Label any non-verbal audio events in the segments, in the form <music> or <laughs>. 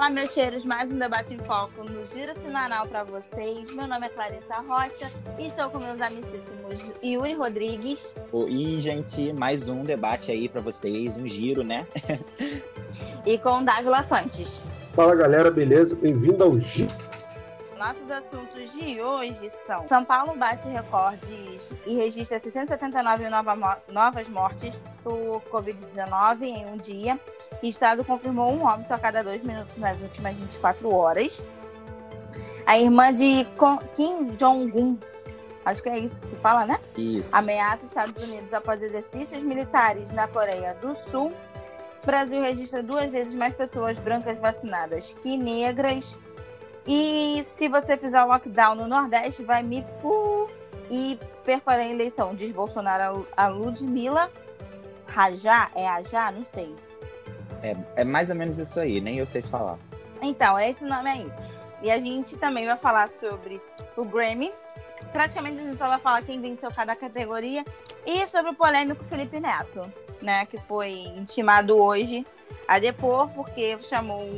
Fala, meus cheiros, mais um debate em foco no Giro Semanal para vocês. Meu nome é Clarissa Rocha e estou com meus amicíssimos Yuri Rodrigues. Oi, gente, mais um debate aí para vocês, um giro, né? <laughs> e com Dávila Santos. Fala, galera, beleza? Bem-vindo ao Giro. Nossos assuntos de hoje são: São Paulo bate recordes e registra 679 novas mortes por Covid-19 em um dia. O estado confirmou um óbito a cada dois minutos nas últimas 24 horas. A irmã de Kim Jong-un, acho que é isso que se fala, né? Isso. Ameaça Estados Unidos após exercícios militares na Coreia do Sul. O Brasil registra duas vezes mais pessoas brancas vacinadas que negras. E se você fizer o lockdown no Nordeste, vai me fu e percorrer a eleição. Diz Bolsonaro a Ludmilla Rajá? É Rajá? Não sei. É, é mais ou menos isso aí, nem eu sei falar. Então, é esse nome aí. E a gente também vai falar sobre o Grammy. Praticamente a gente só vai falar quem venceu cada categoria. E sobre o polêmico Felipe Neto, né? Que foi intimado hoje a depor porque chamou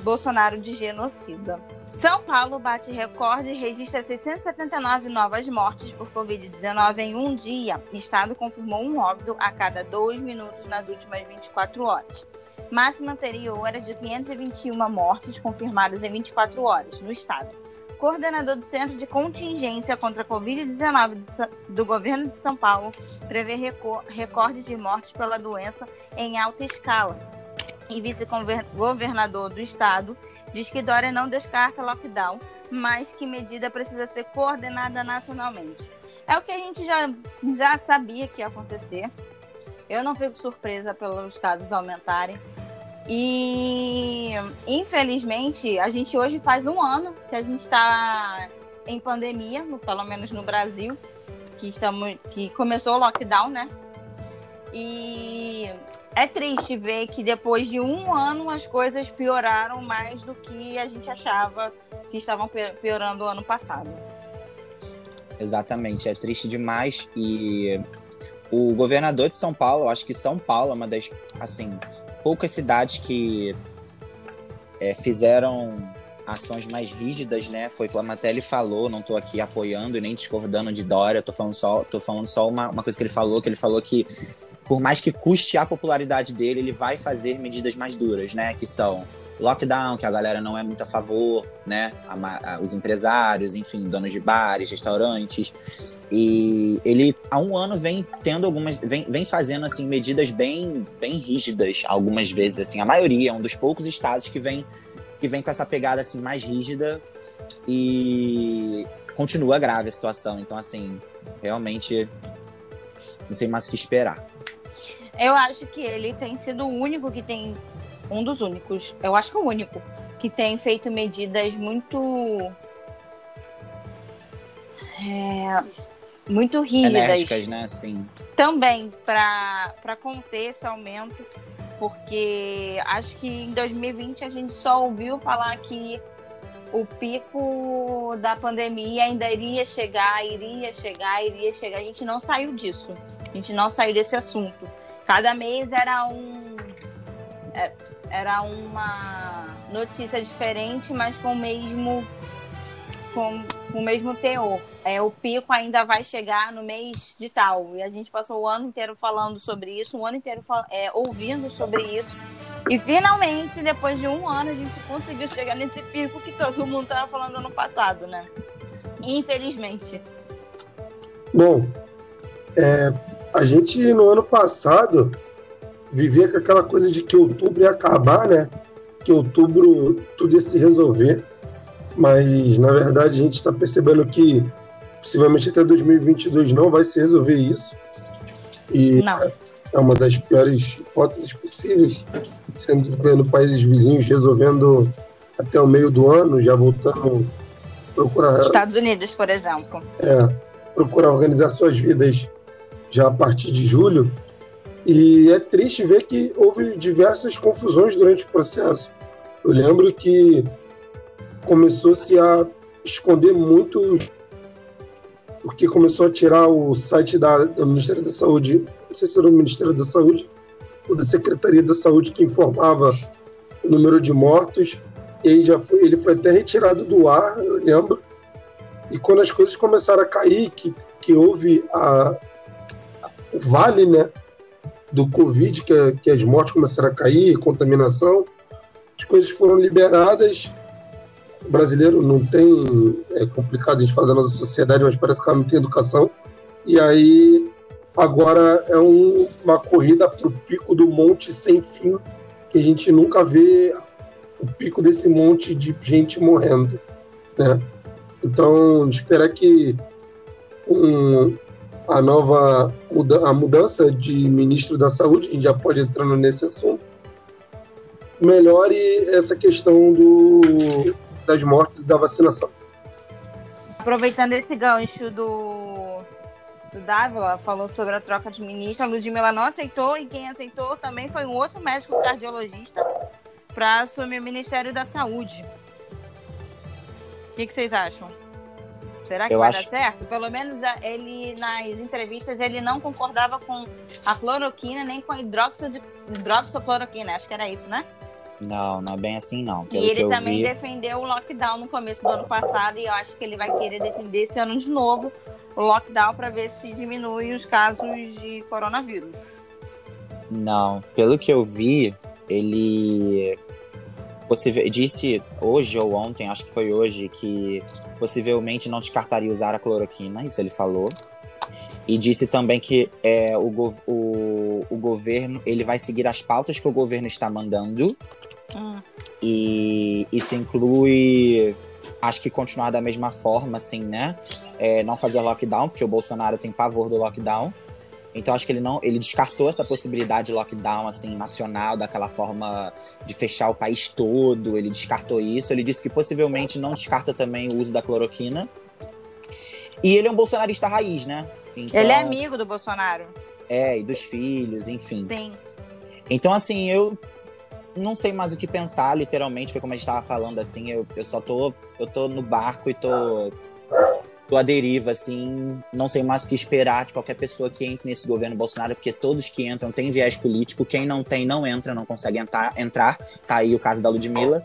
Bolsonaro de genocida. São Paulo bate recorde e registra 679 novas mortes por Covid-19 em um dia. O estado confirmou um óbito a cada dois minutos nas últimas 24 horas. Máxima anterior era de 521 mortes confirmadas em 24 horas no estado. Coordenador do Centro de Contingência contra a Covid-19 do governo de São Paulo prevê recorde de mortes pela doença em alta escala. E vice-governador do estado diz que Dória não descarta lockdown, mas que medida precisa ser coordenada nacionalmente. É o que a gente já, já sabia que ia acontecer. Eu não fico surpresa pelos casos aumentarem. E infelizmente a gente hoje faz um ano que a gente está em pandemia, pelo menos no Brasil, que estamos, que começou o lockdown, né? E é triste ver que depois de um ano as coisas pioraram mais do que a gente achava que estavam piorando o ano passado. Exatamente, é triste demais e o governador de São Paulo, acho que São Paulo é uma das assim poucas cidades que é, fizeram ações mais rígidas, né? Foi como até ele falou, não estou aqui apoiando e nem discordando de Dória, tô falando só, tô falando só uma, uma coisa que ele falou, que ele falou que por mais que custe a popularidade dele, ele vai fazer medidas mais duras, né? Que são lockdown, que a galera não é muito a favor, né? A, a, os empresários, enfim, donos de bares, restaurantes. E ele há um ano vem tendo algumas. vem, vem fazendo assim medidas bem, bem rígidas, algumas vezes, assim. A maioria, é um dos poucos estados que vem, que vem com essa pegada assim mais rígida. E continua grave a situação. Então, assim, realmente não sei mais o que esperar. Eu acho que ele tem sido o único que tem. Um dos únicos. Eu acho que é o único. Que tem feito medidas muito. É, muito rígidas. Enérgicas, né? Sim. Também para conter esse aumento. Porque acho que em 2020 a gente só ouviu falar que o pico da pandemia ainda iria chegar, iria chegar, iria chegar. A gente não saiu disso. A gente não saiu desse assunto. Cada mês era um é, era uma notícia diferente, mas com o mesmo com, com o mesmo teor. É, o pico ainda vai chegar no mês de tal. E a gente passou o ano inteiro falando sobre isso, o ano inteiro é, ouvindo sobre isso. E finalmente, depois de um ano, a gente conseguiu chegar nesse pico que todo mundo estava falando ano passado, né? Infelizmente. Bom, é, a gente no ano passado vivia com aquela coisa de que outubro ia acabar, né? Que outubro tudo ia se resolver. Mas na verdade a gente está percebendo que possivelmente até 2022 não vai se resolver isso. E não. é uma das piores hipóteses possíveis, sendo vendo países vizinhos resolvendo até o meio do ano, já voltando procurar. Estados Unidos, por exemplo. É, procurar organizar suas vidas já a partir de julho. E é triste ver que houve diversas confusões durante o processo. Eu lembro que começou-se a esconder muito, porque começou a tirar o site da, do Ministério da Saúde, não sei se era o Ministério da Saúde ou da Secretaria da Saúde, que informava o número de mortos, ele já foi, ele foi até retirado do ar, eu lembro. E quando as coisas começaram a cair, que, que houve a, vale, né, do Covid, que, que as mortes começaram a cair, contaminação, as coisas foram liberadas. O brasileiro não tem, é complicado a gente falar da nossa sociedade, mas parece que ela não tem educação. E aí agora é um, uma corrida para o pico do monte sem fim, que a gente nunca vê o pico desse monte de gente morrendo, né? Então, esperar que um, a nova a mudança de ministro da saúde, a gente já pode entrando nesse assunto, melhore essa questão do, das mortes e da vacinação. Aproveitando esse gancho do, do Dávila, falou sobre a troca de ministro, a Ludmilla não aceitou e quem aceitou também foi um outro médico cardiologista para assumir o Ministério da Saúde. O que, que vocês acham? Será que Eu vai acho- dar certo? Pelo menos a- ele, nas entrevistas, ele não concordava com a cloroquina nem com a hidroxo de, hidroxocloroquina. Acho que era isso, né? Não, não é bem assim, não. Pelo e ele também vi, defendeu o lockdown no começo do ano passado e eu acho que ele vai querer defender esse ano de novo o lockdown para ver se diminui os casos de coronavírus. Não, pelo que eu vi, ele possível, disse hoje ou ontem, acho que foi hoje, que possivelmente não descartaria usar a cloroquina, isso ele falou. E disse também que é, o, gov- o, o governo ele vai seguir as pautas que o governo está mandando. Hum. E isso inclui, acho que continuar da mesma forma, assim, né? É, não fazer lockdown, porque o Bolsonaro tem pavor do lockdown. Então acho que ele não, ele descartou essa possibilidade de lockdown assim nacional daquela forma de fechar o país todo. Ele descartou isso. Ele disse que possivelmente não descarta também o uso da cloroquina. E ele é um bolsonarista raiz, né? Então, Ele é amigo do Bolsonaro. É, e dos filhos, enfim. Sim. Então, assim, eu não sei mais o que pensar, literalmente, foi como a gente tava falando, assim, eu, eu só tô, eu tô no barco e tô, tô à deriva, assim, não sei mais o que esperar de qualquer pessoa que entre nesse governo Bolsonaro, porque todos que entram têm viés político, quem não tem, não entra, não consegue entrar, entrar. Tá aí o caso da Ludmilla,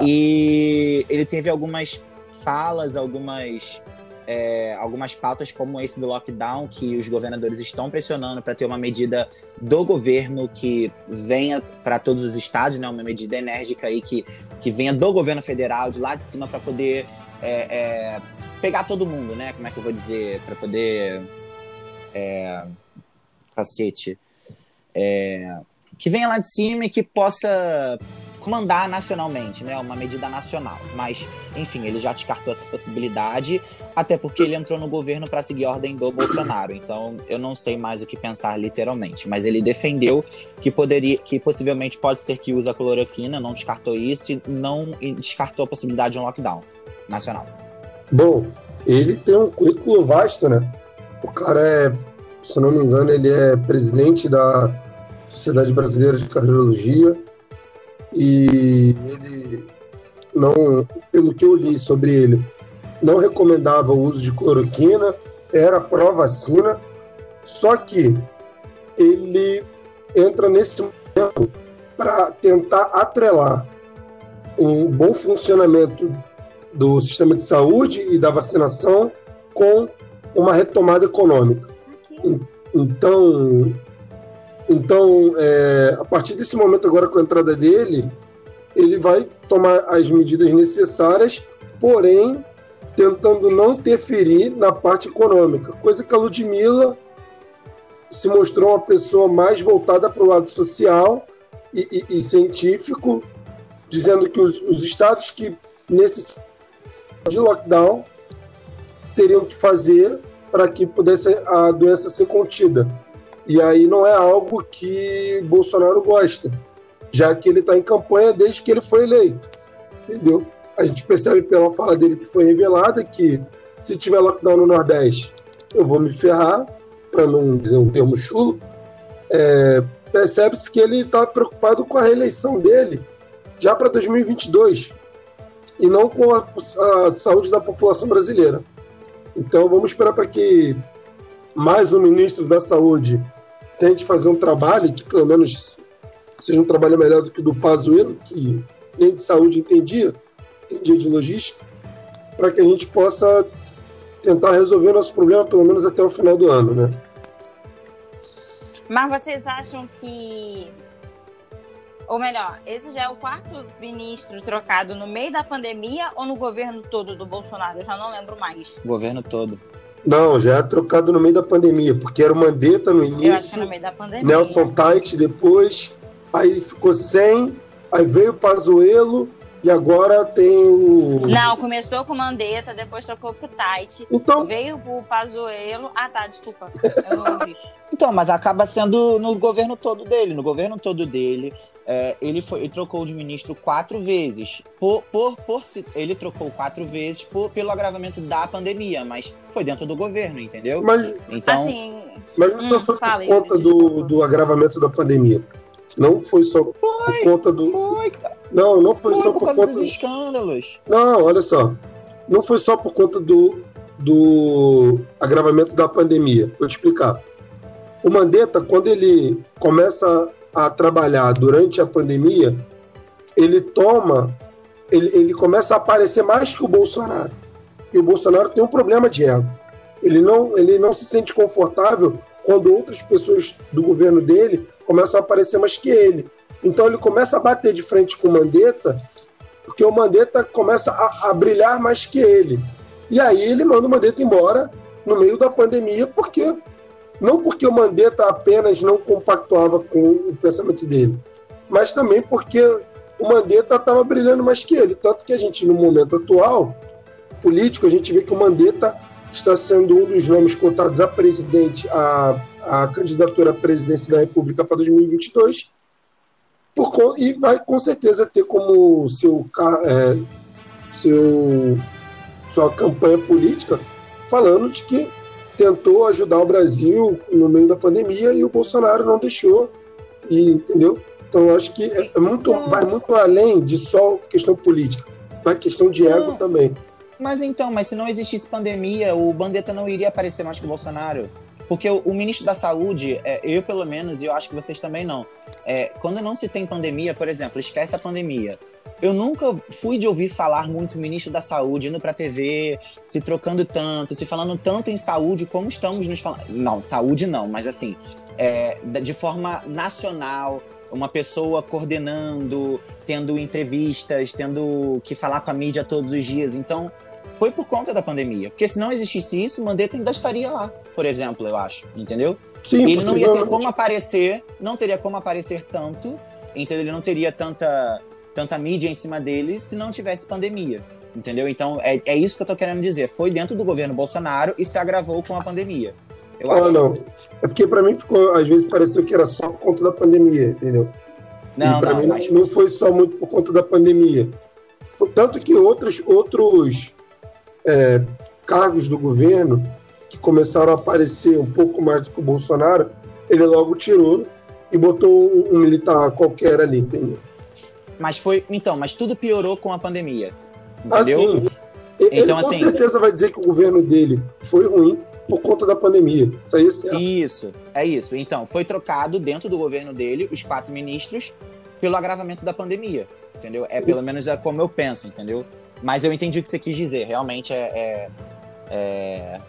e ele teve algumas falas, algumas é, algumas pautas como esse do lockdown que os governadores estão pressionando para ter uma medida do governo que venha para todos os estados, né, uma medida enérgica aí que, que venha do governo federal, de lá de cima, para poder é, é, pegar todo mundo, né? Como é que eu vou dizer? Para poder. É, cacete. É, que venha lá de cima e que possa comandar nacionalmente, né? Uma medida nacional. Mas, enfim, ele já descartou essa possibilidade, até porque ele entrou no governo para seguir a ordem do Bolsonaro. Então, eu não sei mais o que pensar literalmente. Mas ele defendeu que poderia, que possivelmente pode ser que use a cloroquina, não descartou isso e não e descartou a possibilidade de um lockdown nacional. Bom, ele tem um currículo vasto, né? O cara é, se não me engano, ele é presidente da Sociedade Brasileira de Cardiologia e ele não, pelo que eu li sobre ele, não recomendava o uso de cloroquina, era pró-vacina, só que ele entra nesse momento para tentar atrelar um bom funcionamento do sistema de saúde e da vacinação com uma retomada econômica. Então, então é, a partir desse momento agora com a entrada dele, ele vai tomar as medidas necessárias, porém tentando não interferir na parte econômica, coisa que a Ludmilla se mostrou uma pessoa mais voltada para o lado social e, e- e científico, dizendo que os, os estados que nesse de lockdown teriam que fazer para que pudesse a doença ser contida. E aí não é algo que Bolsonaro gosta, já que ele está em campanha desde que ele foi eleito. Entendeu? A gente percebe pela fala dele que foi revelada que se tiver lockdown no Nordeste, eu vou me ferrar, para não dizer um termo chulo. É, Percebe-se que ele está preocupado com a reeleição dele já para 2022 e não com a, a saúde da população brasileira. Então vamos esperar para que mais um ministro da Saúde tente fazer um trabalho que pelo menos seja um trabalho melhor do que o do Pazuello, que nem de saúde entendia, entendia de logística, para que a gente possa tentar resolver nosso problema pelo menos até o final do ano, né? Mas vocês acham que ou melhor, esse já é o quarto ministro trocado no meio da pandemia ou no governo todo do Bolsonaro? Eu já não lembro mais. Governo todo. Não, já é trocado no meio da pandemia, porque era o Mandetta no início, Eu acho que no meio da pandemia. Nelson Tait depois, aí ficou sem, aí veio o Pazuello e agora tem o... Não, começou com o Mandetta, depois trocou pro Tait, Então, veio o Pazuello... Ah, tá, desculpa, eu não ouvi. <laughs> Então, mas acaba sendo no governo todo dele. No governo todo dele, é, ele, foi, ele trocou de ministro quatro vezes. Por, por, por se- ele trocou quatro vezes por- pelo agravamento da pandemia, mas foi dentro do governo, entendeu? mas, Então, Assim, mas não só Hum, foi por conta do, do agravamento da pandemia. Não foi só por conta do... foi, cara. Não, não foi, Foi só por por causa conta... dos escândalos. Não, olha só. Não foi só por conta do, do agravamento da pandemia. Vou te explicar. O Mandetta, quando ele começa a trabalhar durante a pandemia, ele toma, ele, ele começa a aparecer mais que o Bolsonaro. E o Bolsonaro tem um problema de ego. Ele não, ele não se sente confortável quando outras pessoas do governo dele começam a aparecer mais que ele. Então ele começa a bater de frente com o Mandetta porque o Mandetta começa a, a brilhar mais que ele. E aí ele manda o Mandetta embora no meio da pandemia, porque não porque o Mandetta apenas não compactuava com o pensamento dele, mas também porque o Mandetta estava brilhando mais que ele. Tanto que a gente, no momento atual, político, a gente vê que o Mandetta está sendo um dos nomes cotados a presidente, a, a candidatura à presidência da República para 2022, por, e vai com certeza ter como seu, é, seu sua campanha política falando de que tentou ajudar o Brasil no meio da pandemia e o Bolsonaro não deixou e entendeu então acho que é é muito vai muito além de só questão política vai questão de ego Não. também Mas então, mas se não existisse pandemia, o Bandetta não iria aparecer mais que o Bolsonaro. Porque o, o ministro da Saúde, é, eu pelo menos, e eu acho que vocês também não, é, quando não se tem pandemia, por exemplo, esquece a pandemia. Eu nunca fui de ouvir falar muito ministro da Saúde indo pra TV, se trocando tanto, se falando tanto em saúde como estamos nos falando. Não, saúde não, mas assim, é, de forma nacional, uma pessoa coordenando, tendo entrevistas, tendo que falar com a mídia todos os dias. Então, foi por conta da pandemia. Porque se não existisse isso, o Mandetta ainda estaria lá, por exemplo, eu acho, entendeu? sim ele não ia ter como aparecer, não teria como aparecer tanto, entendeu? Ele não teria tanta, tanta mídia em cima dele se não tivesse pandemia, entendeu? Então, é, é isso que eu tô querendo dizer. Foi dentro do governo Bolsonaro e se agravou com a pandemia. Eu ah, acho. não é porque para mim ficou às vezes pareceu que era só por conta da pandemia entendeu Não, e para não, mim mas- não foi só muito por conta da pandemia. Foi Tanto que outros, outros é, cargos do governo começaram a aparecer um pouco mais do que o Bolsonaro, ele logo tirou e botou um, um militar qualquer ali, entendeu? Mas foi. Então, mas tudo piorou com a pandemia. Entendeu? Assim, ele Então, com assim- certeza vai dizer que o governo dele foi ruim por conta da pandemia. Isso aí é certo. Isso, é isso. Então, foi trocado dentro do governo dele, os quatro ministros, pelo agravamento da pandemia. Entendeu? É pelo menos é como eu penso, entendeu? Mas eu entendi o que você quis dizer. Realmente é. é, é-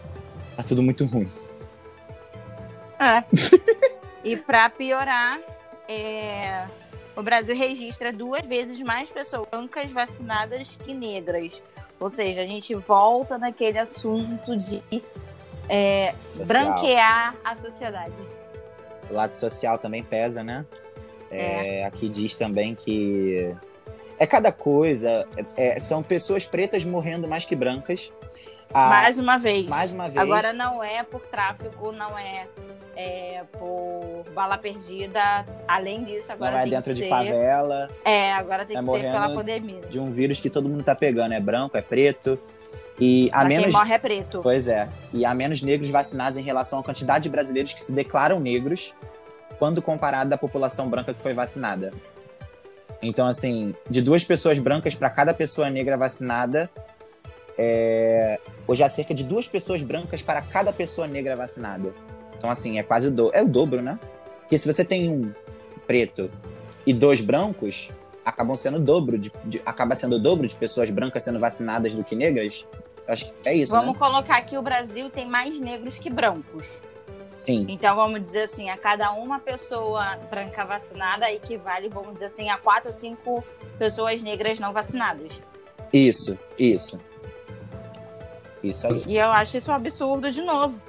Tá tudo muito ruim. É. <laughs> e para piorar, é, o Brasil registra duas vezes mais pessoas brancas vacinadas que negras. Ou seja, a gente volta naquele assunto de é, branquear a sociedade. O lado social também pesa, né? É, Aqui diz também que é cada coisa. é- são pessoas pretas morrendo mais que brancas. Ah, mais uma vez. mais uma vez. Agora não é por tráfico, não é, é por bala perdida. Além disso, agora não é dentro de ser... favela. É, agora tem É que ser pela pandemia. de um vírus que todo mundo tá pegando. É branco, é preto. E a Mas menos. quem morre é preto. Pois é. E há menos negros vacinados em relação à quantidade de brasileiros que se declaram negros quando comparado à população branca que foi vacinada. Então, assim, de duas pessoas brancas para cada pessoa negra vacinada, é... hoje há cerca de duas pessoas brancas para cada pessoa negra vacinada. Então, assim, é quase o dobro. É o dobro, né? Porque se você tem um preto e dois brancos, acabam sendo dobro de, de, acaba sendo o dobro de pessoas brancas sendo vacinadas do que negras. Acho que é isso. Vamos né? colocar que o Brasil tem mais negros que brancos. Sim. Então vamos dizer assim, a cada uma pessoa branca vacinada equivale, vamos dizer assim, a quatro ou cinco pessoas negras não vacinadas. Isso, isso. Isso aí. E eu acho isso um absurdo de novo.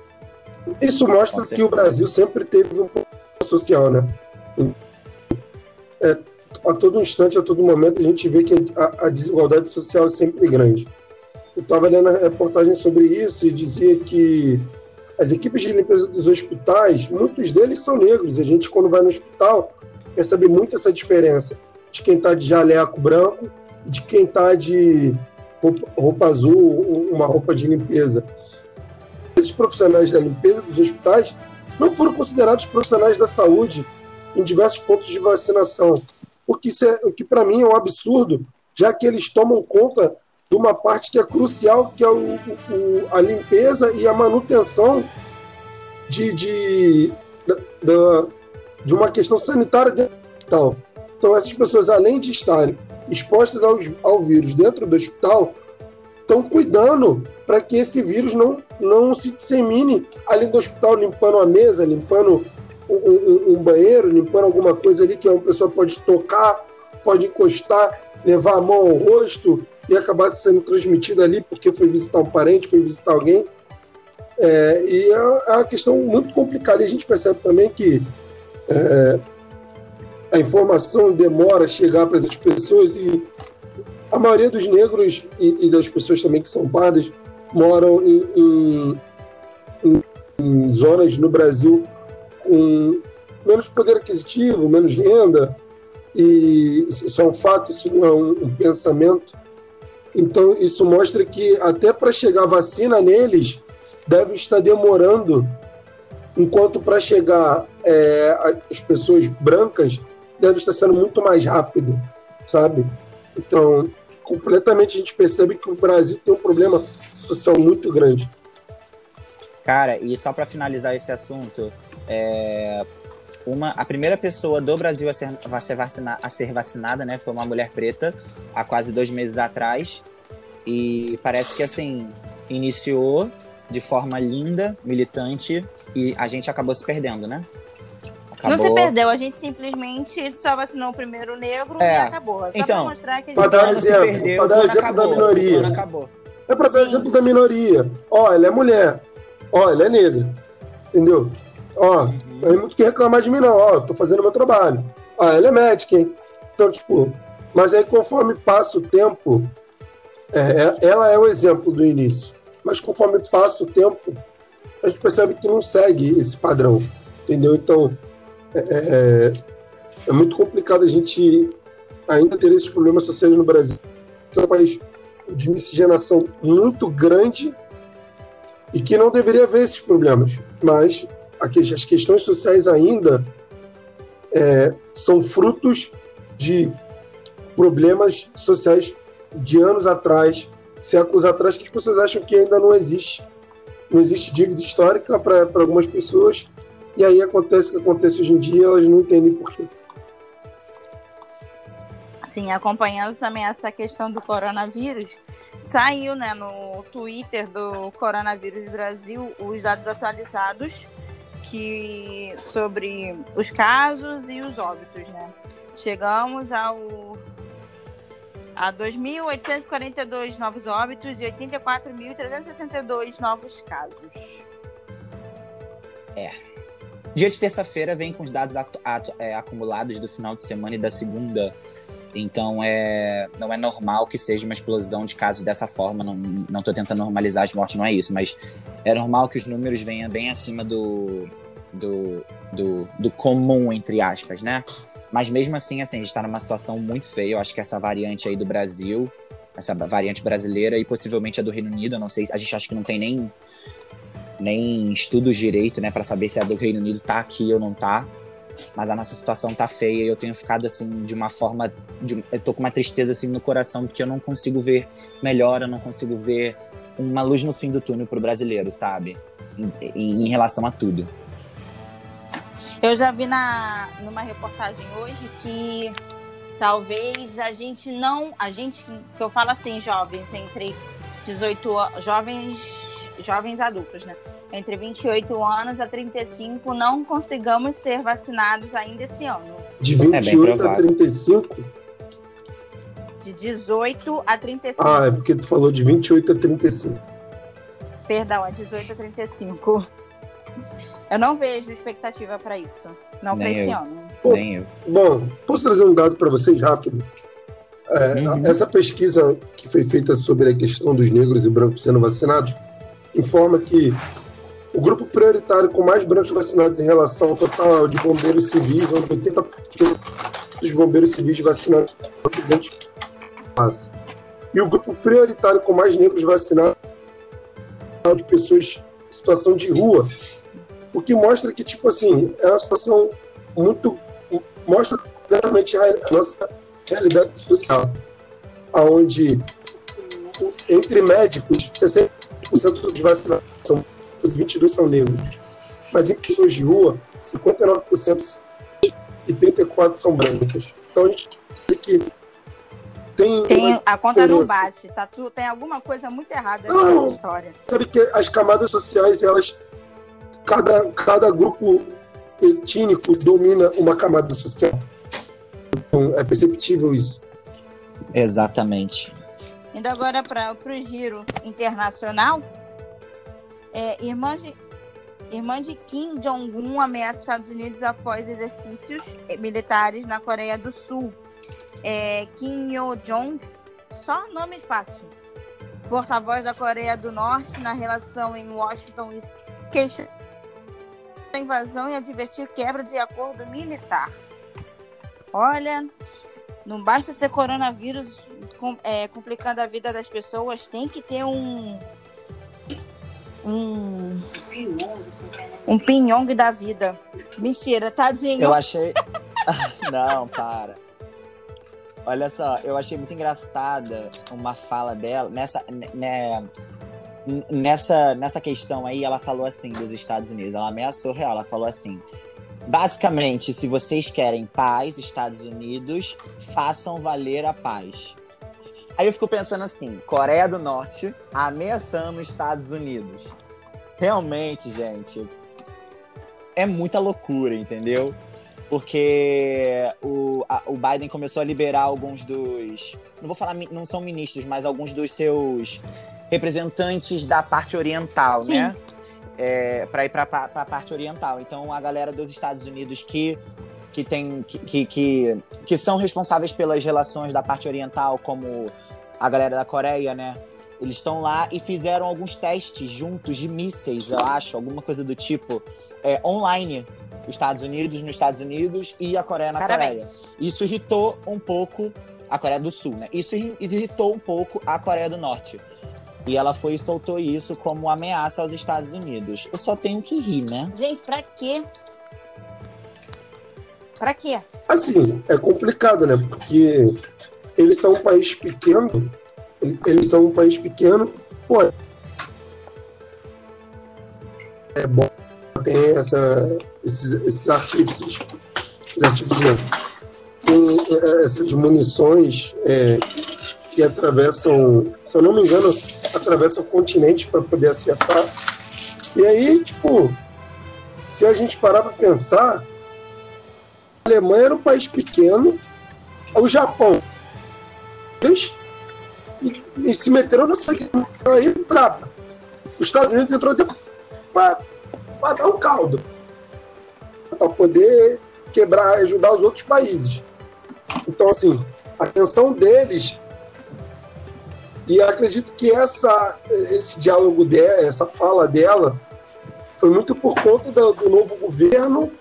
Isso mostra que o Brasil sempre teve um problema social, né? É, a todo instante, a todo momento, a gente vê que a, a desigualdade social é sempre grande. Eu estava lendo a reportagem sobre isso e dizia que as equipes de limpeza dos hospitais, muitos deles são negros. A gente, quando vai no hospital, percebe muito essa diferença de quem está de jaleco branco e de quem está de roupa, roupa azul, uma roupa de limpeza. Esses profissionais da limpeza dos hospitais não foram considerados profissionais da saúde em diversos pontos de vacinação, porque isso é, o que para mim é um absurdo, já que eles tomam conta de uma parte que é crucial, que é o, o, a limpeza e a manutenção de, de, de, de uma questão sanitária do hospital. Então, essas pessoas, além de estarem expostas ao, ao vírus dentro do hospital, estão cuidando para que esse vírus não, não se dissemine ali do hospital, limpando a mesa, limpando um, um, um, banheiro, limpando alguma coisa ali que uma pessoa pode tocar, pode encostar, levar a mão ao rosto e acabar sendo transmitida ali porque foi visitar um parente, foi visitar alguém. É, e é, é uma questão muito complicada. E a gente percebe também que é, a informação demora a chegar para as pessoas e a maioria dos negros e, e das pessoas também que são pardas moram em, em, em, em zonas no Brasil com menos poder aquisitivo, menos renda, e isso é um fato, isso não é um, pensamento. Então, isso mostra que até para chegar vacina neles, deve estar demorando, enquanto para chegar é, as pessoas brancas, deve estar sendo muito mais rápido, sabe? Então, completamente a gente percebe que o Brasil tem um problema social muito grande. Cara, e só para finalizar esse assunto, é, uma, a primeira pessoa do Brasil a ser, a ser, vacina, a ser vacinada, né, foi uma mulher preta, há quase dois meses atrás. E parece que, assim, iniciou de forma linda, militante, e a gente acabou se perdendo, né? Acabou... Não se perdeu, a gente simplesmente só vacinou o primeiro negro é. e acabou. Só então, pra mostrar que a gente para dar exemplo, perdeu, para dar exemplo acabou, da minoria. É para dar exemplo da minoria. Ó, ela é mulher. Ó, ela é negra. Entendeu? Ó, uhum. não tem muito que reclamar de mim, não. Ó, tô fazendo meu trabalho. Ó, ela é médica, hein? Então, tipo, mas aí conforme passa o tempo, é, é, ela é o exemplo do início. Mas conforme passa o tempo, a gente percebe que não segue esse padrão. Entendeu? Então, é, é, é muito complicado a gente ainda ter esses problemas sociais no Brasil, que é um país de miscigenação muito grande e que não deveria haver esses problemas. Mas as questões sociais ainda é, são frutos de problemas sociais de anos atrás, séculos atrás, que as pessoas acham que ainda não existe. Não existe dívida histórica para algumas pessoas, e aí acontece o que acontece hoje em dia, elas não entendem por quê. Sim, acompanhando também essa questão do coronavírus, saiu né, no Twitter do Coronavírus Brasil os dados atualizados que sobre os casos e os óbitos, né? Chegamos ao a 2.842 novos óbitos e 84.362 novos casos. É. Dia de terça-feira vem com os dados é, acumulados do final de semana e da segunda. Então, é, não é normal que seja uma explosão de casos dessa forma. Não estou tentando normalizar as mortes, não é isso. Mas é normal que os números venham bem acima do, do, do, do comum, entre aspas, né? Mas mesmo assim, assim, a gente está numa situação muito feia. Eu acho que essa variante aí do Brasil, essa variante brasileira e possivelmente a do Reino Unido, eu não sei, a gente acha que não tem nem nem estudos direito, né, para saber se a do Reino Unido tá aqui ou não tá. Mas a nossa situação tá feia e eu tenho ficado assim de uma forma, de, eu tô com uma tristeza assim no coração porque eu não consigo ver melhora, eu não consigo ver uma luz no fim do túnel pro brasileiro, sabe? Em, em, em relação a tudo. Eu já vi na, numa reportagem hoje que talvez a gente não, a gente que eu falo assim, jovens entre 18 anos, jovens, jovens adultos, né? Entre 28 anos a 35 não consigamos ser vacinados ainda esse ano. De 28 é a 35? De 18 a 35. Ah, é porque tu falou de 28 a 35. Perdão, é 18 a 35. Eu não vejo expectativa para isso. Não para esse ano. Nem eu. Bom, posso trazer um dado para vocês rápido? É, uhum. Essa pesquisa que foi feita sobre a questão dos negros e brancos sendo vacinados informa que o grupo prioritário com mais brancos vacinados em relação ao total de bombeiros civis, onde 80% dos bombeiros civis vacinados. E o grupo prioritário com mais negros vacinados de pessoas em situação de rua, o que mostra que, tipo assim, é uma situação muito. mostra claramente a nossa realidade social, onde entre médicos, 60% dos vacinados são os 22 são negros, mas em pessoas de rua, 59% e 34% são brancas. Então a gente vê que tem, tem a conta não bate, tá? Tu, tem alguma coisa muito errada nessa história. Sabe que as camadas sociais, elas cada, cada grupo étnico domina uma camada social. Então, é perceptível isso. Exatamente. Indo agora para o giro internacional, é, irmã, de, irmã de Kim Jong-un ameaça os Estados Unidos após exercícios militares na Coreia do Sul. É, Kim Yo-jong, só nome fácil, porta-voz da Coreia do Norte na relação em Washington, questionou a invasão e advertir quebra de acordo militar. Olha, não basta ser coronavírus com, é, complicando a vida das pessoas, tem que ter um um um pinhong da vida. Mentira, tadinho. Eu achei. <laughs> não, para. Olha só, eu achei muito engraçada uma fala dela nessa, né, nessa, nessa questão aí, ela falou assim dos Estados Unidos. Ela ameaçou real. Ela falou assim: basicamente, se vocês querem paz, Estados Unidos, façam valer a paz. Aí eu fico pensando assim: Coreia do Norte ameaçando os Estados Unidos. Realmente, gente, é muita loucura, entendeu? Porque o, a, o Biden começou a liberar alguns dos. Não vou falar, não são ministros, mas alguns dos seus representantes da parte oriental, Sim. né? É, para ir para a parte oriental. Então, a galera dos Estados Unidos que, que, tem, que, que, que são responsáveis pelas relações da parte oriental, como a galera da Coreia, né? Eles estão lá e fizeram alguns testes juntos de mísseis, eu acho, alguma coisa do tipo, é, online. Os Estados Unidos nos Estados Unidos e a Coreia na Parabéns. Coreia. Isso irritou um pouco a Coreia do Sul, né? Isso irritou um pouco a Coreia do Norte. E ela foi e soltou isso como ameaça aos Estados Unidos. Eu só tenho que rir, né? Gente, pra quê? Pra quê? Assim, é complicado, né? Porque eles são um país pequeno. Eles são um país pequeno. Pô, é bom ter essa, esses, esses artifícios. Esses artifícios, não. Tem é, essas munições é, que atravessam, se eu não me engano, atravessam o continente para poder acertar. E aí, tipo, se a gente parar para pensar, a Alemanha era um país pequeno, o Japão, e, e se meteram nessa aí para os Estados Unidos entrou para dar um caldo para poder quebrar, ajudar os outros países. Então, assim, a tensão deles e acredito que essa, esse diálogo dela, essa fala dela, foi muito por conta do, do novo governo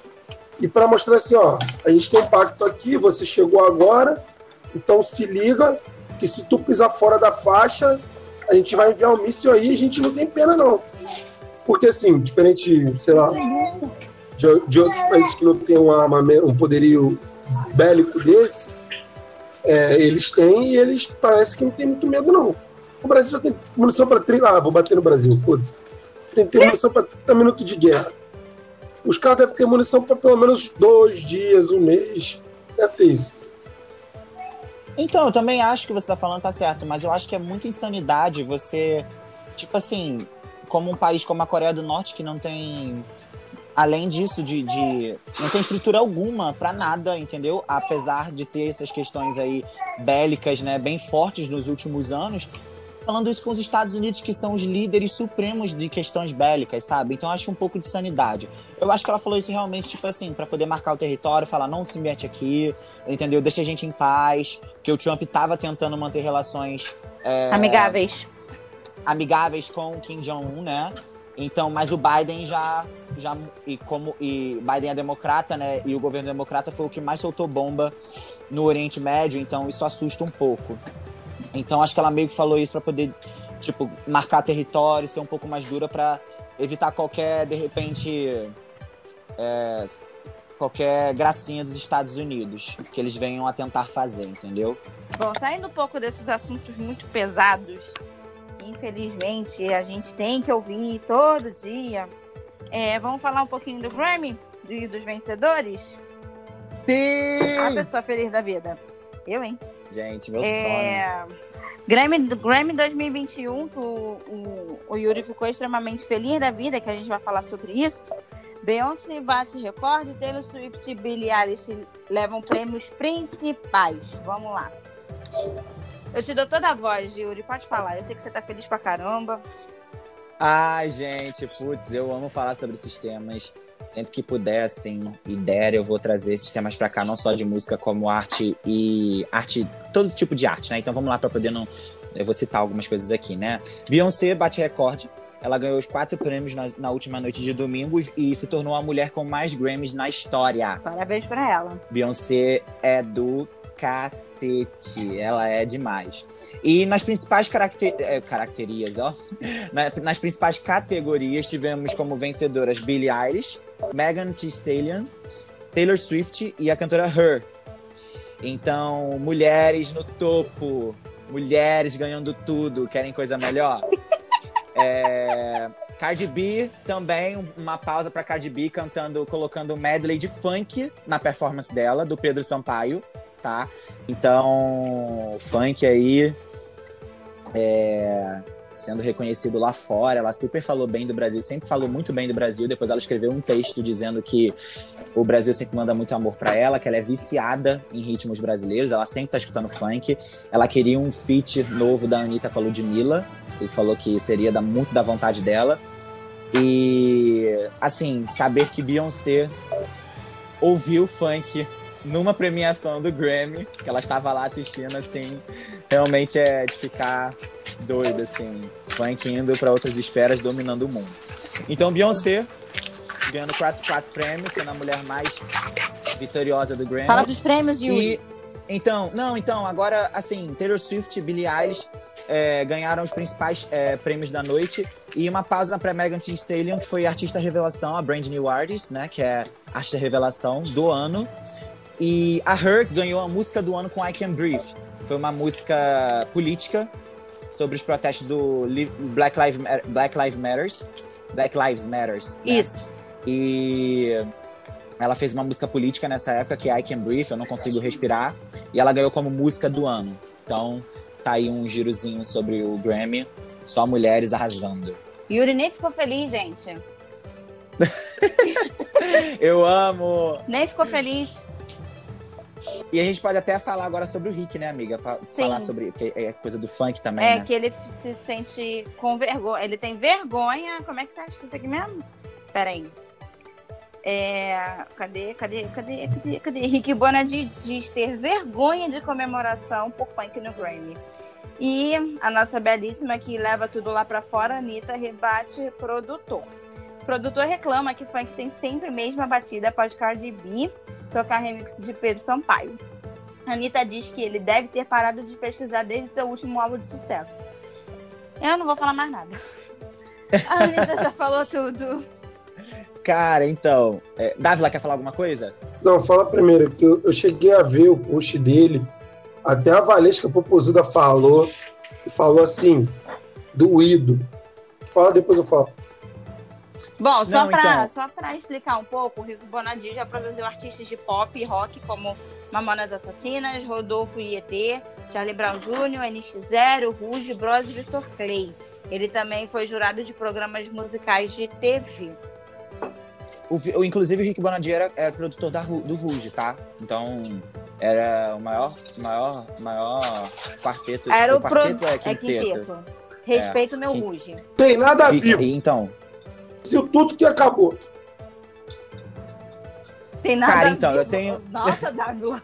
e para mostrar assim, ó, a gente tem um pacto aqui, você chegou agora, então se liga que se tu pisar fora da faixa, a gente vai enviar um míssil aí, a gente não tem pena não. Porque assim, diferente, sei lá, de, de outros países que não tem uma, um poderio bélico desse, é, eles têm e eles parece que não tem muito medo, não. O Brasil já tem munição para 30. Ah, vou bater no Brasil, foda-se. Tem que ter munição para 30 minutos de guerra. Os caras devem ter munição para pelo menos dois dias, um mês. Deve ter isso. Então, eu também acho que você tá falando tá certo, mas eu acho que é muita insanidade você, tipo assim, como um país como a Coreia do Norte que não tem além disso de, de não tem estrutura alguma para nada, entendeu? Apesar de ter essas questões aí bélicas, né, bem fortes nos últimos anos, falando isso com os Estados Unidos, que são os líderes supremos de questões bélicas, sabe? Então acho um pouco de sanidade. Eu acho que ela falou isso realmente, tipo assim, para poder marcar o território, falar, não se mete aqui, entendeu? Deixa a gente em paz. Porque o Trump tava tentando manter relações. É, amigáveis. Amigáveis com o Kim Jong-un, né? Então, mas o Biden já, já e como e Biden é democrata, né? E o governo democrata foi o que mais soltou bomba no Oriente Médio, então isso assusta um pouco. Então acho que ela meio que falou isso para poder, tipo, marcar território, ser um pouco mais dura para evitar qualquer, de repente, é, qualquer gracinha dos Estados Unidos que eles venham a tentar fazer, entendeu? Bom, saindo um pouco desses assuntos muito pesados, infelizmente a gente tem que ouvir todo dia, é, vamos falar um pouquinho do Grammy, do, dos vencedores? Sim! A pessoa feliz da vida. Eu, hein? Gente, meu é... sonho. Grammy, Grammy 2021, o, o, o Yuri ficou extremamente feliz da vida, que a gente vai falar sobre isso. Beyoncé bate recorde, Taylor Swift e Billie Eilish levam prêmios principais. Vamos lá. Eu te dou toda a voz, Yuri, pode falar. Eu sei que você tá feliz pra caramba. Ai, gente, putz, eu amo falar sobre esses temas. Sempre que puder, assim, e der, eu vou trazer esses temas para cá, não só de música, como arte e arte, todo tipo de arte, né? Então vamos lá para poder não. Eu vou citar algumas coisas aqui, né? Beyoncé bate recorde. Ela ganhou os quatro prêmios na, na última noite de domingo e se tornou a mulher com mais Grammys na história. Parabéns para ela. Beyoncé é do cacete. Ela é demais. E nas principais caracter... É, caracterias, ó. <laughs> Nas principais categorias, tivemos como vencedoras Billie Eilish, Megan Thee Stallion, Taylor Swift e a cantora Her. Então, mulheres no topo. Mulheres ganhando tudo. Querem coisa melhor? <laughs> É... Cardi B também, uma pausa para Cardi B cantando, colocando medley de funk na performance dela, do Pedro Sampaio tá? Então, funk aí é, sendo reconhecido lá fora. Ela super falou bem do Brasil, sempre falou muito bem do Brasil. Depois ela escreveu um texto dizendo que o Brasil sempre manda muito amor para ela, que ela é viciada em ritmos brasileiros, ela sempre tá escutando funk. Ela queria um feat novo da Anitta com a Ludmilla, e falou que seria da, muito da vontade dela. E, assim, saber que Beyoncé ouviu funk numa premiação do Grammy, que ela estava lá assistindo, assim, realmente é de ficar doido, assim, funk indo para outras esferas, dominando o mundo. Então, Beyoncé, ganhando quatro, quatro prêmios, sendo a mulher mais vitoriosa do Grammy. Fala dos prêmios, Yuri. E, então, não, então, agora, assim, Taylor Swift e Billie Eilish é, ganharam os principais é, prêmios da noite. E uma pausa para Megan Thee Stallion, que foi artista revelação, a Brand New Artist, né, que é artista revelação do ano. E a Her ganhou a música do ano com I Can Breathe. Foi uma música política sobre os protestos do Black Lives, Black Lives Matters. Black Lives Matters. Né? Isso. E ela fez uma música política nessa época que é I Can Breathe, Eu Não Consigo Respirar. E ela ganhou como música do ano. Então, tá aí um girozinho sobre o Grammy. Só mulheres arrasando. Yuri nem ficou feliz, gente. <laughs> Eu amo! Nem ficou feliz. E a gente pode até falar agora sobre o Rick, né, amiga? Pra Sim. falar sobre. Porque é coisa do funk também. É, né? que ele se sente com vergonha. Ele tem vergonha. Como é que tá escrito aqui mesmo? Peraí. É, cadê, cadê, cadê, cadê, cadê? Rick Bona diz ter vergonha de comemoração por funk no Grammy. E a nossa belíssima que leva tudo lá para fora, Anitta, rebate produtor. O produtor reclama que funk tem sempre a mesma batida após Cardi B tocar remix de Pedro Sampaio. Anitta diz que ele deve ter parado de pesquisar desde seu último álbum de sucesso. Eu não vou falar mais nada. <laughs> A Anitta já falou tudo. Cara, então. É, Dávila, quer falar alguma coisa? Não, fala primeiro, que eu, eu cheguei a ver o post dele. Até a Valesca Popozuda falou. E falou assim: doído. Fala depois eu falo. Bom, só para então- explicar um pouco, o Rico Bonadio já produziu artistas de pop e rock como Mamonas Assassinas, Rodolfo e ET, Charlie Brown Jr., NX0, Rouge, Bros e Victor Clay. Ele também foi jurado de programas musicais de TV. O, o- inclusive, o Rick Bonadio era, era produtor da, do Ruge, tá? Então, era o maior, maior, maior quarteto. Era o pro... quarteto é é quinteto. quinteto. Respeito meu Quin- Rouge. Tem nada vivo. e então, Viu tudo que acabou. Tem nada Cara, então, ver eu tenho- Nossa, Dávila.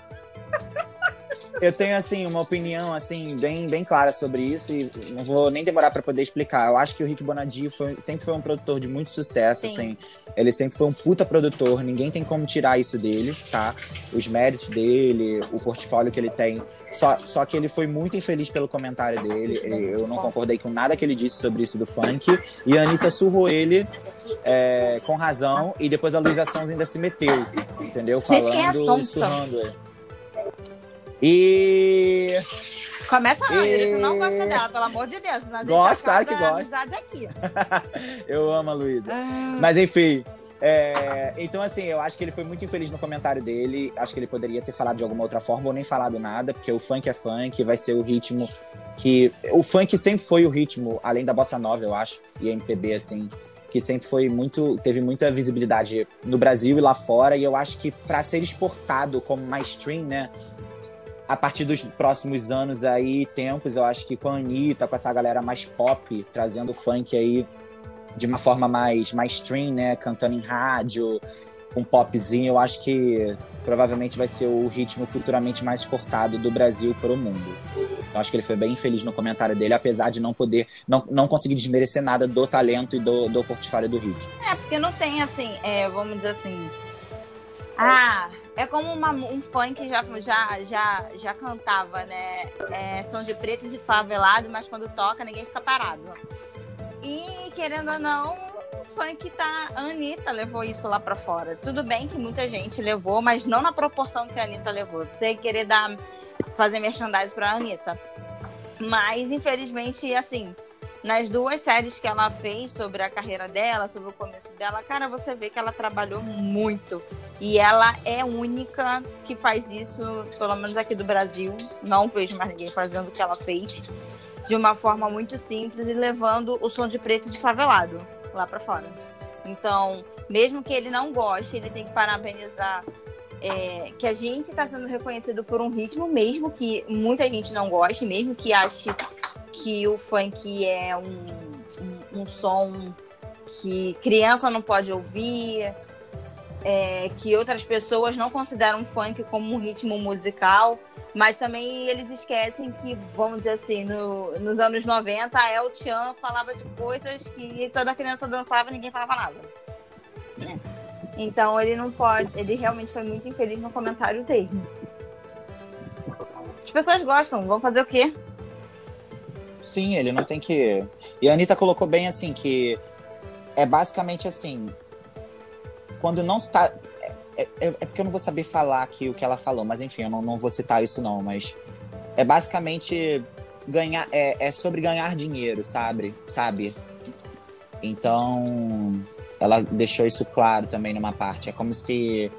<laughs> eu tenho, assim, uma opinião, assim, bem, bem clara sobre isso e não vou nem demorar para poder explicar. Eu acho que o Rick Bonadio foi- sempre foi um produtor de muito sucesso, Sim. assim. Ele sempre foi um puta produtor, ninguém tem como tirar isso dele, tá? Os méritos dele, o portfólio que ele tem. Só, só que ele foi muito infeliz pelo comentário dele. Eu não concordei com nada que ele disse sobre isso do funk. E a Anitta surrou ele é, com razão. E depois a Luísa Sons ainda se meteu, entendeu? Gente, quem é Falando e Sonsa? surrando ele. E Começa não, E- ele, tu não gosta dela, pelo amor de Deus. Não Gosto, claro que gosto. amizade aqui. <laughs> eu amo a Luísa. Mas enfim. é, então, assim, eu acho que ele foi muito infeliz no comentário dele. Acho que ele poderia ter falado de alguma outra forma ou nem falado nada, porque o funk é funk, vai ser o ritmo que. O funk sempre foi o ritmo, além da bossa nova, eu acho, e MPB, assim, que sempre foi muito. teve muita visibilidade no Brasil e lá fora. E eu acho que para ser exportado como mainstream, né? A partir dos próximos anos aí, tempos, eu acho que com a Anitta, com essa galera mais pop, trazendo funk aí de uma forma mais mainstream, né? Cantando em rádio, um popzinho, eu acho que provavelmente vai ser o ritmo futuramente mais exportado do Brasil para o mundo. Eu acho que ele foi bem infeliz no comentário dele, apesar de não poder, não, não conseguir desmerecer nada do talento e do, do portfólio do Rick. É, porque não tem assim, é, vamos dizer assim. Ah, é como uma- um funk que já, já, já, já cantava, né? É, som de preto de favelado, mas quando toca ninguém fica parado. E querendo ou não, o funk tá. A Anitta levou isso lá pra fora. Tudo bem que muita gente levou, mas não na proporção que a Anitta levou. Você querer dar, fazer merchandising pra Anitta. Mas, infelizmente, assim, nas duas séries que ela fez sobre a carreira dela, sobre o começo dela, cara, você vê que ela trabalhou muito. E ela é única que faz isso, pelo menos aqui do Brasil. Não vejo mais ninguém fazendo o que ela fez. De uma forma muito simples e levando o som de preto de favelado lá pra fora. Então, mesmo que ele não goste, ele tem que parabenizar é, que a gente está sendo reconhecido por um ritmo, mesmo que muita gente não goste, mesmo que ache que o funk é um, um, um som que criança não pode ouvir, é, que outras pessoas não consideram funk como um ritmo musical, mas também eles esquecem que, vamos dizer assim, no- nos anos 90, a El Chan falava de coisas que toda criança dançava e ninguém falava nada. né? Então ele não pode, ele realmente foi muito infeliz no comentário dele. As pessoas gostam, vão fazer o quê? Sim, ele não tem que. E a Anitta colocou bem assim que é basicamente assim. Quando não está. É, é- é porque eu não vou saber falar aqui o que ela falou, mas enfim, eu não, não vou citar isso, não. Mas é basicamente ganhar. É, é sobre ganhar dinheiro, sabe? Sabe? Então. Ela deixou isso claro também numa parte. É como se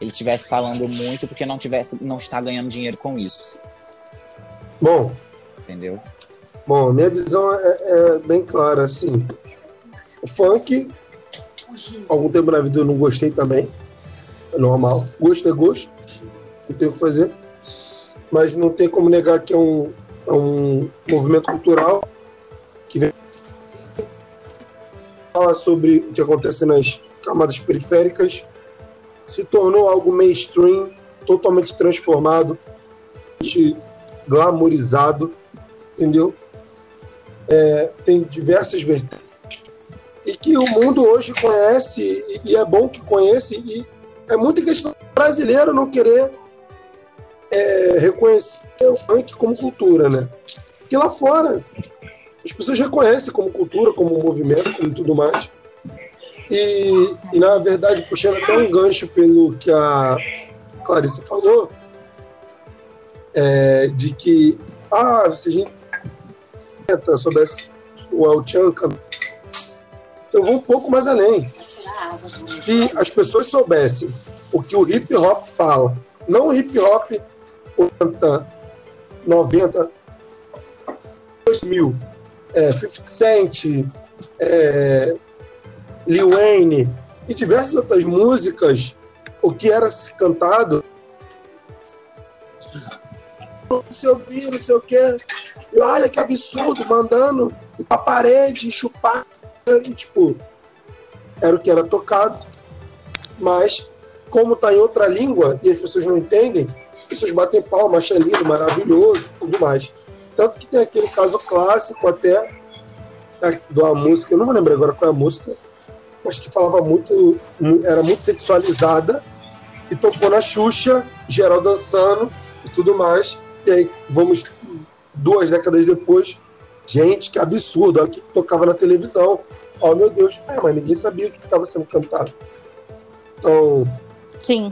ele estivesse falando muito porque não tivesse, não está ganhando dinheiro com isso. Bom, Entendeu? Bom, minha visão é, é bem clara, assim. O funk, algum tempo na vida eu não gostei também. É normal. Gosto é gosto. Não tem o que fazer. Mas não tem como negar que é um, é um movimento cultural que vem falar sobre o que acontece nas camadas periféricas, se tornou algo mainstream, totalmente transformado, glamourizado, entendeu? É, tem diversas vertentes e que o mundo hoje conhece e, e é bom que conheça e é muita questão brasileiro não querer é, reconhecer o funk como cultura, né? Porque lá fora as pessoas reconhecem como cultura, como movimento, como tudo mais. E, e na verdade, puxando até um gancho pelo que a Clarice falou, é, de que, ah, se a gente soubesse o El Chan can- eu vou um pouco mais além. Se as pessoas soubessem o que o hip hop fala, não o hip hop 80, 90, 2000, é, 50 Cent, é, Lil Wayne e diversas outras músicas, o que era cantado, não sei o que, não sei o que, olha que absurdo, mandando pra parede, chupar, e, tipo, era o que era tocado, mas como tá em outra língua e as pessoas não entendem, as pessoas batem palma, acham lindo, maravilhoso, tudo mais. Tanto que tem aquele caso clássico até da música, eu não me lembro agora qual é a música, mas que falava muito, era muito sexualizada, e tocou na Xuxa, geral dançando e tudo mais. E aí, vamos duas décadas depois, gente, que absurdo, olha que tocava na televisão. Oh, meu Deus, é, mas ninguém sabia o que estava sendo cantado. Então, Sim.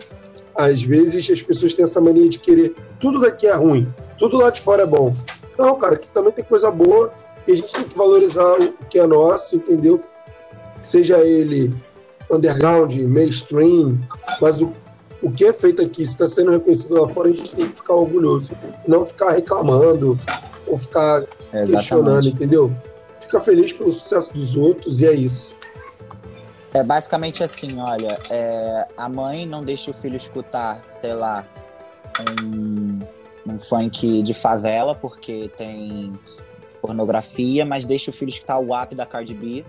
às vezes as pessoas têm essa mania de querer tudo daqui é ruim, tudo lá de fora é bom. Não, cara, aqui também tem coisa boa e a gente tem que valorizar o que é nosso, entendeu? Seja ele underground, mainstream, mas o, o que é feito aqui, se está sendo reconhecido lá fora, a gente tem que ficar orgulhoso. Não ficar reclamando ou ficar É, questionando, entendeu? Fica feliz pelo sucesso dos outros e é isso. É basicamente assim, olha, é, a mãe não deixa o filho escutar, sei lá, um, um funk de favela porque tem pornografia, mas deixa o filho escutar o WAP da Cardi B,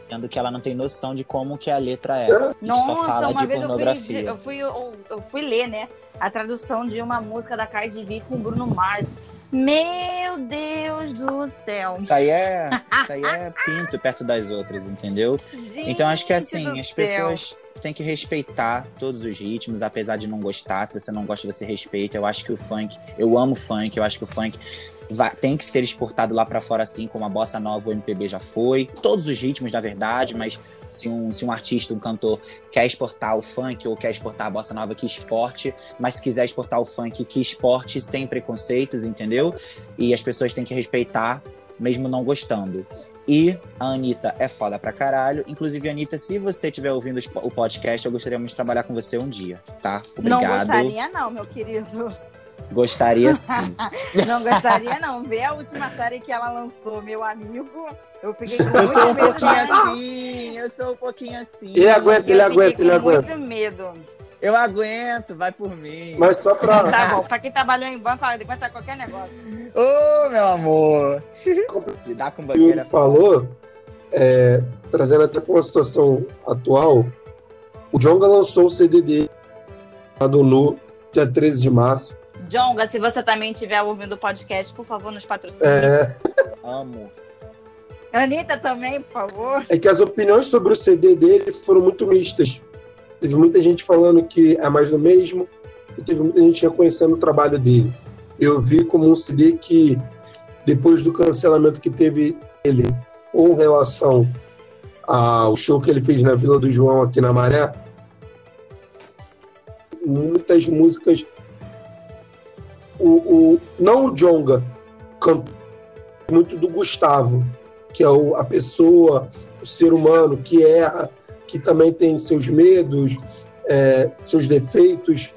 sendo que ela não tem noção de como que a letra é. e só Nossa, fala uma de vez eu fui, pornografia. eu, fui, eu, eu fui ler, né? A tradução de uma música da Cardi B com Bruno Mars. Meu Deus do céu. Isso aí é, <laughs> isso aí é pinto perto das outras, entendeu? Então acho que Gente assim, as céu. pessoas têm que respeitar todos os ritmos, apesar de não gostar. Se você não gosta, você respeita. Eu acho que o funk, eu amo funk, eu acho que o funk vai- tem que ser exportado lá pra fora, assim como a bossa nova, o MPB já foi. Todos os ritmos, na verdade, mas se um, se um artista, um cantor quer exportar o funk ou quer exportar a bossa nova, que exporte. Mas se quiser exportar o funk, que exporte sem preconceitos, entendeu? E as pessoas têm que respeitar, mesmo não gostando. E a Anitta é foda pra caralho. Inclusive, Anitta, se você estiver ouvindo o podcast, eu gostaria muito de trabalhar com você um dia, tá? Não Obrigado. gostaria, não, meu querido. Gostaria <laughs> sim. Não gostaria, não. Ver a última série que ela lançou, meu amigo. Eu fiquei com Eu muito sou um medo. pouquinho assim, eu sou um pouquinho assim. Ele aguenta, ele aguenta, ele com aguenta. muito medo. Eu aguento, vai por mim. Mas só pra Tá bom, pra quem trabalhou em banco, aguenta qualquer negócio. Ô, meu amor. Lidar com o banqueira. Yuri falou, é, trazendo até com a situação atual, o Jonga lançou o CD dele, lá do Nu, dia 13 de março. Jonga, se você também estiver ouvindo o podcast, por favor, nos patrocine. É, Amo. Anitta também, por favor. é que as opiniões sobre o CD dele foram muito mistas. Teve muita gente falando que é mais do mesmo, e teve muita gente reconhecendo o trabalho dele. Eu vi como um CD que, depois do cancelamento que teve ele com relação ao show que ele fez na Vila do João aqui na Maré, muitas músicas. O, o, não o Jonga, muito do Gustavo, que é o, a pessoa, o ser humano que erra, que também tem seus medos, é, seus defeitos.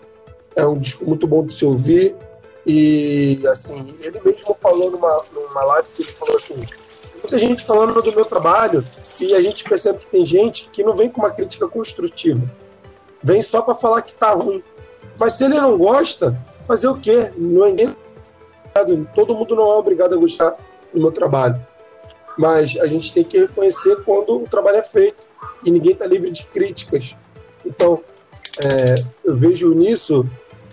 É um disco muito bom de se ouvir. E, assim, ele mesmo falou numa, numa live que ele falou assim: muita gente falando do meu trabalho e a gente percebe que tem gente que não vem com uma crítica construtiva. Vem só para falar que tá ruim. Mas se ele não gosta, fazer o quê? Não é ninguém. Todo mundo não é obrigado a gostar do meu trabalho. Mas a gente tem que reconhecer quando o trabalho é feito e ninguém está livre de críticas. Então, é, eu vejo nisso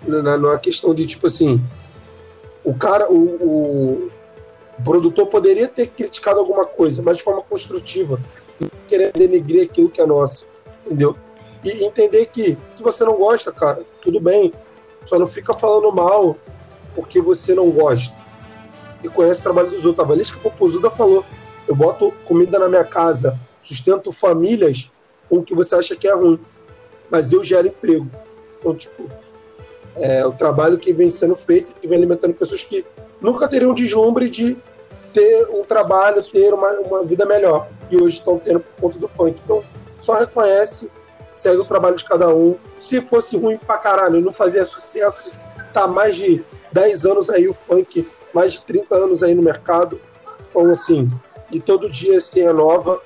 na, na questão de tipo assim, o cara, o, o, o produtor poderia ter criticado alguma coisa, mas de forma construtiva, não querendo denegrir aquilo que é nosso, entendeu? E entender que se você não gosta, cara, tudo bem, só não fica falando mal porque você não gosta e conhece o trabalho dos outros. A Valesca Popozuda falou: eu boto comida na minha casa, sustento famílias com o que você acha que é ruim, mas eu gero emprego. Então, tipo, é o trabalho que vem sendo feito, que vem alimentando pessoas que nunca teriam deslumbre de ter um trabalho, ter uma, uma vida melhor. e hoje estão tendo por conta do funk. Então, só reconhece, segue o trabalho de cada um. Se fosse ruim pra caralho, não fazia sucesso, tá mais de 10 anos aí o funk, mais de 30 anos aí no mercado. Então, assim, e todo dia se renova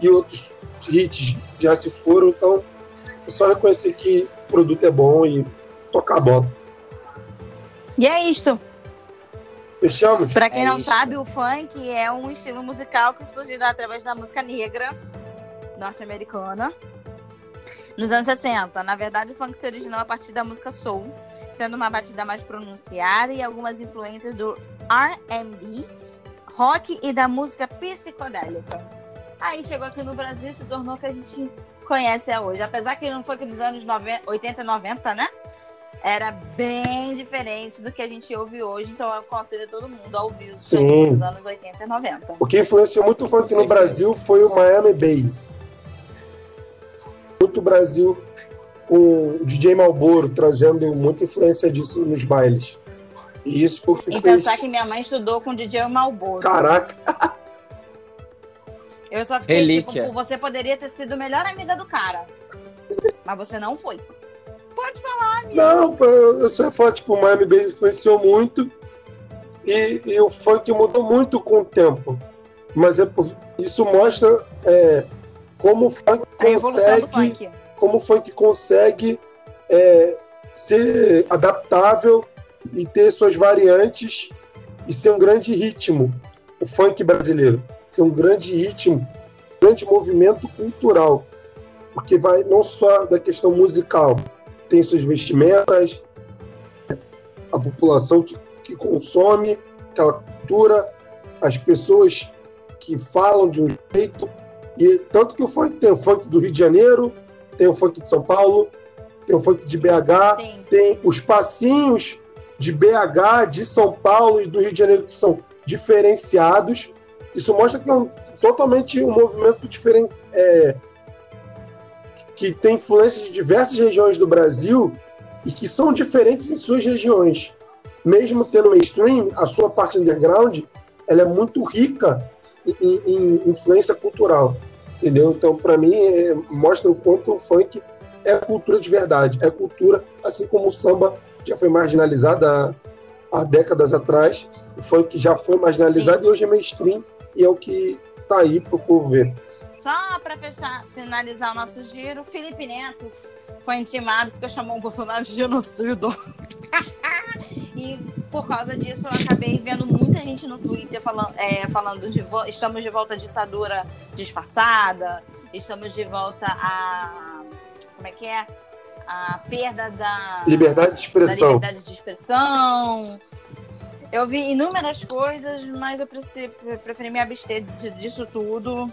e outros hits já se foram, então é só reconhecer que o produto é bom e tocar a bola. E é isto. Fechamos? Pra quem É não isso. sabe, o funk é um estilo musical que surgiu através da música negra norte-americana nos anos 60. Na verdade, o funk se originou a partir da música soul, tendo uma batida mais pronunciada e algumas influências do R&B, rock e da música psicodélica. Aí chegou aqui no Brasil e se tornou o que a gente conhece hoje. Apesar que ele não foi dos anos 90, 80 e 90, né? Era bem diferente do que a gente ouve hoje, então eu aconselho todo mundo a ouvir os dos anos 80 e 90. O que influenciou muito o funk no. Brasil foi o Miami Bass. Muito Brasil com o DJ Malboro trazendo muita influência disso nos bailes. E isso foi o que E fez. pensar que minha mãe estudou com o DJ Malboro. Caraca, Eu só fiquei Relíquia. tipo, você poderia ter sido melhor amiga do cara. Mas você não foi. Pode falar, amiga. não, eu só falar, tipo, o Miami Bass influenciou muito e, e o funk mudou muito com o tempo. Mas é por, isso mostra é, como o funk consegue como o funk consegue é, ser adaptável e ter suas variantes e ser um grande ritmo, o funk brasileiro, ser um grande ritmo, um grande movimento cultural, porque vai não só da questão musical, tem suas vestimentas, a população que, que consome aquela cultura, as pessoas que falam de um jeito, e tanto que o funk tem o funk do Rio de Janeiro, tem o funk de São Paulo, tem o funk de BH, Sim. tem os passinhos de BH, de São Paulo e do Rio de Janeiro que são diferenciados. Isso mostra que é um, totalmente um movimento diferente, é, que tem influência de diversas regiões do Brasil e que são diferentes em suas regiões. Mesmo tendo mainstream, a sua parte underground ela é muito rica em, em- influência cultural, entendeu? Então, para mim, é, mostra o quanto o funk é cultura de verdade, é cultura, assim como o samba já foi marginalizado há, há décadas atrás, o funk já foi marginalizado e hoje é mainstream e é o que tá aí pro povo ver. Só pra fechar, finalizar o nosso giro, Felipe Neto foi intimado porque chamou o Bolsonaro de genocida. <laughs> e por causa disso eu acabei vendo muita gente no Twitter falando, é, falando de estamos de volta à ditadura disfarçada, estamos de volta a. Como é que é? A perda da Liberdade de expressão. liberdade de expressão. Eu vi inúmeras coisas, mas eu preferi me abster disso tudo,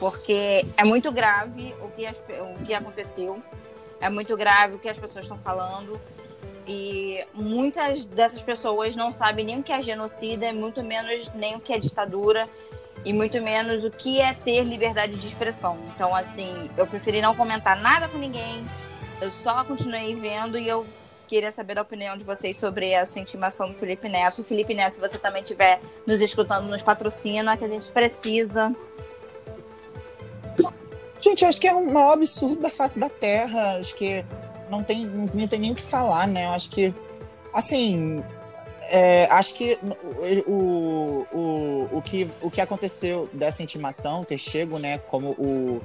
porque é muito grave o que, as o que aconteceu, é muito grave o que as pessoas estão falando, e muitas dessas pessoas não sabem nem o que é genocida, muito menos nem o que é ditadura, e muito menos o que é ter liberdade de expressão. Então, assim, eu preferi não comentar nada com ninguém, eu só continuei vendo e eu queria saber a opinião de vocês sobre essa intimação do Felipe Neto. Felipe Neto, se você também estiver nos escutando, nos patrocina, que a gente precisa. Gente, acho que é o maior absurdo da face da Terra. Acho que não tem, não, tem nem o que falar, né? Acho que, assim, é, acho que o, o, o, que, o que aconteceu dessa intimação ter chego, né, como o,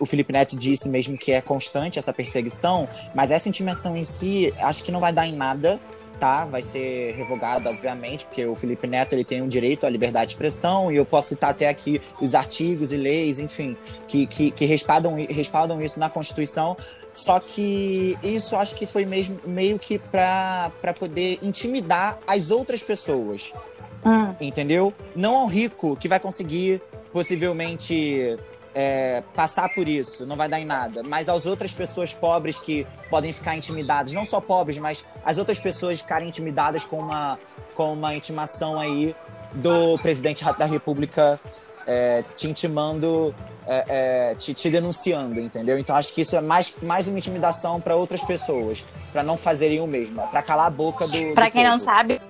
o Felipe Neto disse mesmo que é constante essa perseguição, mas essa intimação em si, acho que não vai dar em nada, tá? Vai ser revogada, obviamente, porque o Felipe Neto ele tem o direito à liberdade de expressão e eu posso citar até aqui os artigos e leis, enfim, que, que, que respaldam, respaldam isso na Constituição. Só que isso acho que foi mesmo meio que para poder intimidar as outras pessoas entendeu? Não ao rico que vai conseguir possivelmente é, passar por isso, não vai dar em nada, mas às outras pessoas pobres que podem ficar intimidadas, não só pobres, mas as outras pessoas ficarem intimidadas com uma, com uma intimação aí do presidente da República é, te intimando, é, é, te, te denunciando, entendeu? Então acho que isso é mais, mais uma intimidação para outras pessoas, para não fazerem o mesmo, para calar a boca do. Do quem não povo. sabe,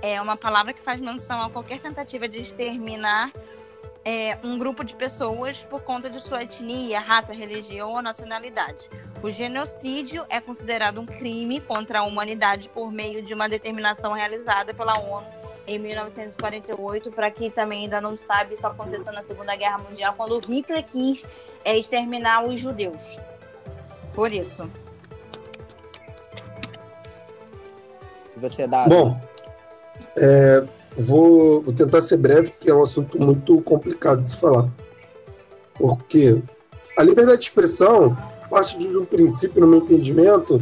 é uma palavra que faz menção a qualquer tentativa de exterminar é, um grupo de pessoas por conta de sua etnia, raça, religião ou nacionalidade. O genocídio é considerado um crime contra a humanidade por meio de uma determinação realizada pela ONU em 1948. Para quem também ainda não sabe, isso aconteceu na Segunda Guerra Mundial, quando Hitler quis é, exterminar os judeus. Por isso. Você dá. Bom, é, vou, vou tentar ser breve, que é um assunto muito complicado de se falar. Porque a liberdade de expressão parte de um princípio, no meu entendimento,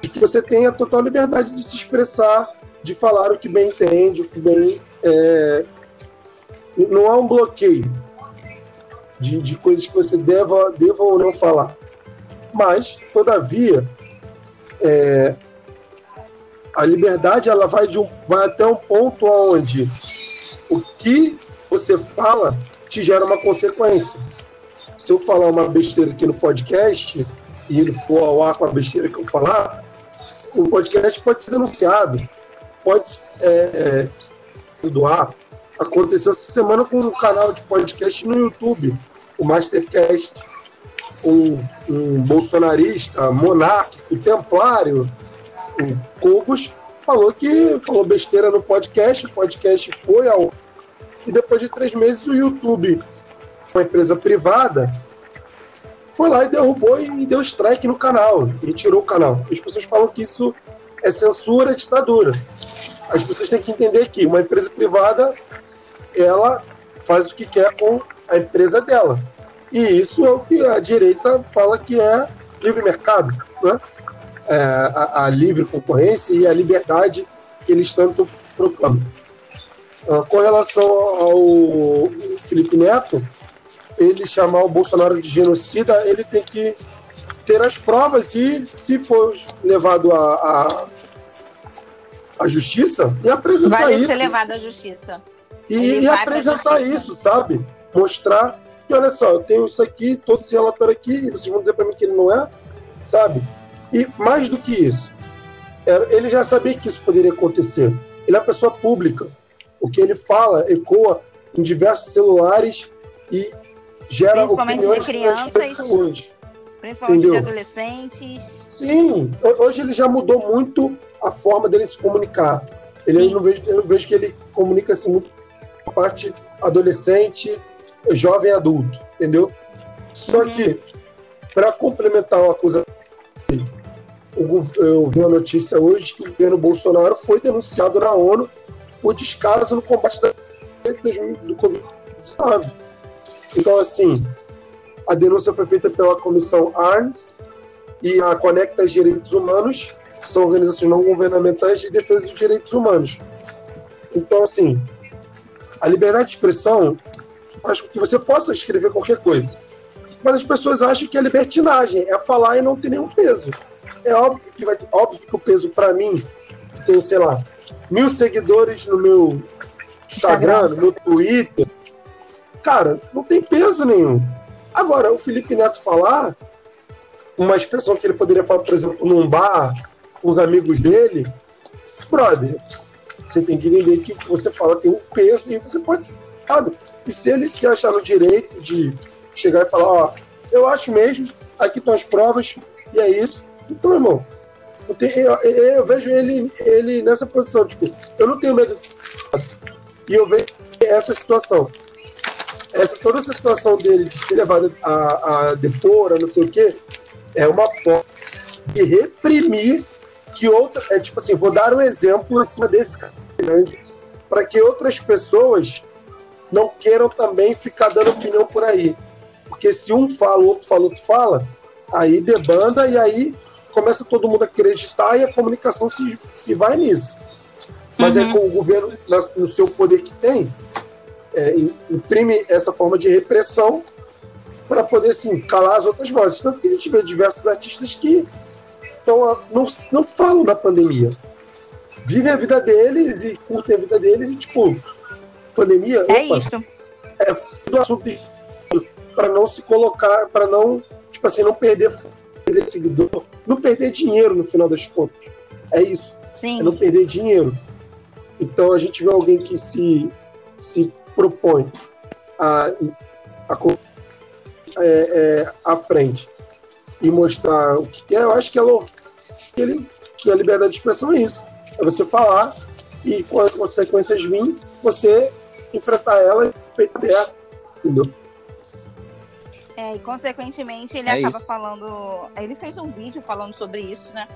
de que você tem a total liberdade de se expressar, de falar o que bem entende, o que bem. É... Não há um bloqueio de, de coisas que você deva, deva ou não falar. Mas, todavia, é, a liberdade ela vai, de um, vai até um ponto onde o que você fala te gera uma consequência. Se eu falar uma besteira aqui no podcast e ele for ao ar com a besteira que eu falar, o podcast pode ser denunciado, pode é, é, doar. Aconteceu essa semana com um canal de podcast no YouTube, o Mastercast. Um, um bolsonarista, monárquico, templário, o Cobos falou que falou besteira no podcast, o podcast foi ao. E depois de três meses, o YouTube, uma empresa privada, foi lá e derrubou e deu strike no canal, e tirou o canal. As pessoas falam que isso é censura, é ditadura. As pessoas têm que entender que uma empresa privada, ela faz o que quer com a empresa dela. E isso é o que a direita fala que é livre mercado, né? É, a, a, livre concorrência e a liberdade que eles tanto proclamam. Uh, com relação ao Felipe Neto, ele chamar o Bolsonaro de genocida, ele tem que ter as provas e, se for levado à, à, justiça, e apresentar vai isso. Vai ser levado à justiça. E, e apresentar isso, sabe? Mostrar que, olha só, eu tenho isso aqui, todo esse relatório aqui, e vocês vão dizer para mim que ele não é, sabe? E mais do que isso, ele já sabia que isso poderia acontecer. Ele é uma pessoa pública. O que ele fala ecoa em diversos celulares e gera opiniões de crianças, pessoas. Principalmente entendeu? de adolescentes. Sim, hoje ele já mudou muito a forma dele se comunicar. Ele, eu, não vejo, eu não vejo que ele comunica assim muito a parte adolescente, jovem adulto, entendeu? Só uhum. que, para complementar uma coisa eu vi uma notícia hoje que o governo Bolsonaro foi denunciado na ONU por descaso no combate da, do Covid-19. Então, assim, a denúncia foi feita pela comissão ARNS e a Conecta Direitos Humanos, que são organizações não governamentais de defesa dos direitos humanos. Então, assim, a liberdade de expressão com que você possa escrever qualquer coisa. Mas as pessoas acham que é libertinagem, é falar e não ter nenhum peso. É óbvio que, vai, óbvio que o peso para mim, tem, sei lá, mil seguidores no meu Instagram, no meu Twitter, cara, não tem peso nenhum. Agora, o Felipe Neto falar uma expressão que ele poderia falar, por exemplo, num bar, com os amigos dele, brother, você tem que entender que você fala tem um peso e você pode ser errado. E se ele se achar no direito de chegar e falar, ó, eu acho mesmo, aqui estão as provas, e é isso, então, irmão, eu, tenho, eu, eu, vejo ele, ele nessa posição, tipo, eu não tenho medo de e eu vejo essa situação. Essa, toda essa situação dele de ser levado a, a depor, a não sei o quê, é uma forma de reprimir que outra. É tipo assim, vou dar um exemplo em cima desse cara grande, para que outras pessoas não queiram também ficar dando opinião por aí. Porque se um fala, o outro fala, outro fala, aí debanda e aí começa todo mundo a acreditar e a comunicação se, se vai nisso. Mas é uhum. é com o governo, no seu poder que tem, é, imprime essa forma de repressão para poder assim, calar as outras vozes. Tanto que a gente vê diversos artistas que então, não, não falam da pandemia. Vivem a vida deles e curtem a vida deles e, tipo, pandemia. É opa, isso. É do assunto para não se colocar, para não, tipo assim, não perder perder seguidor, não perder dinheiro no final das contas. É isso. Sim. É não perder dinheiro. Então a gente vê alguém que se, se propõe a, a, é, é, à frente e mostrar o que quer, eu acho que, ela, que, ele, que a liberdade de expressão é isso. É você falar e quando as consequências virem, você enfrentar ela peito aberto, entendeu? É, e consequentemente ele é acaba isso. falando. Ele fez um vídeo falando sobre isso, né?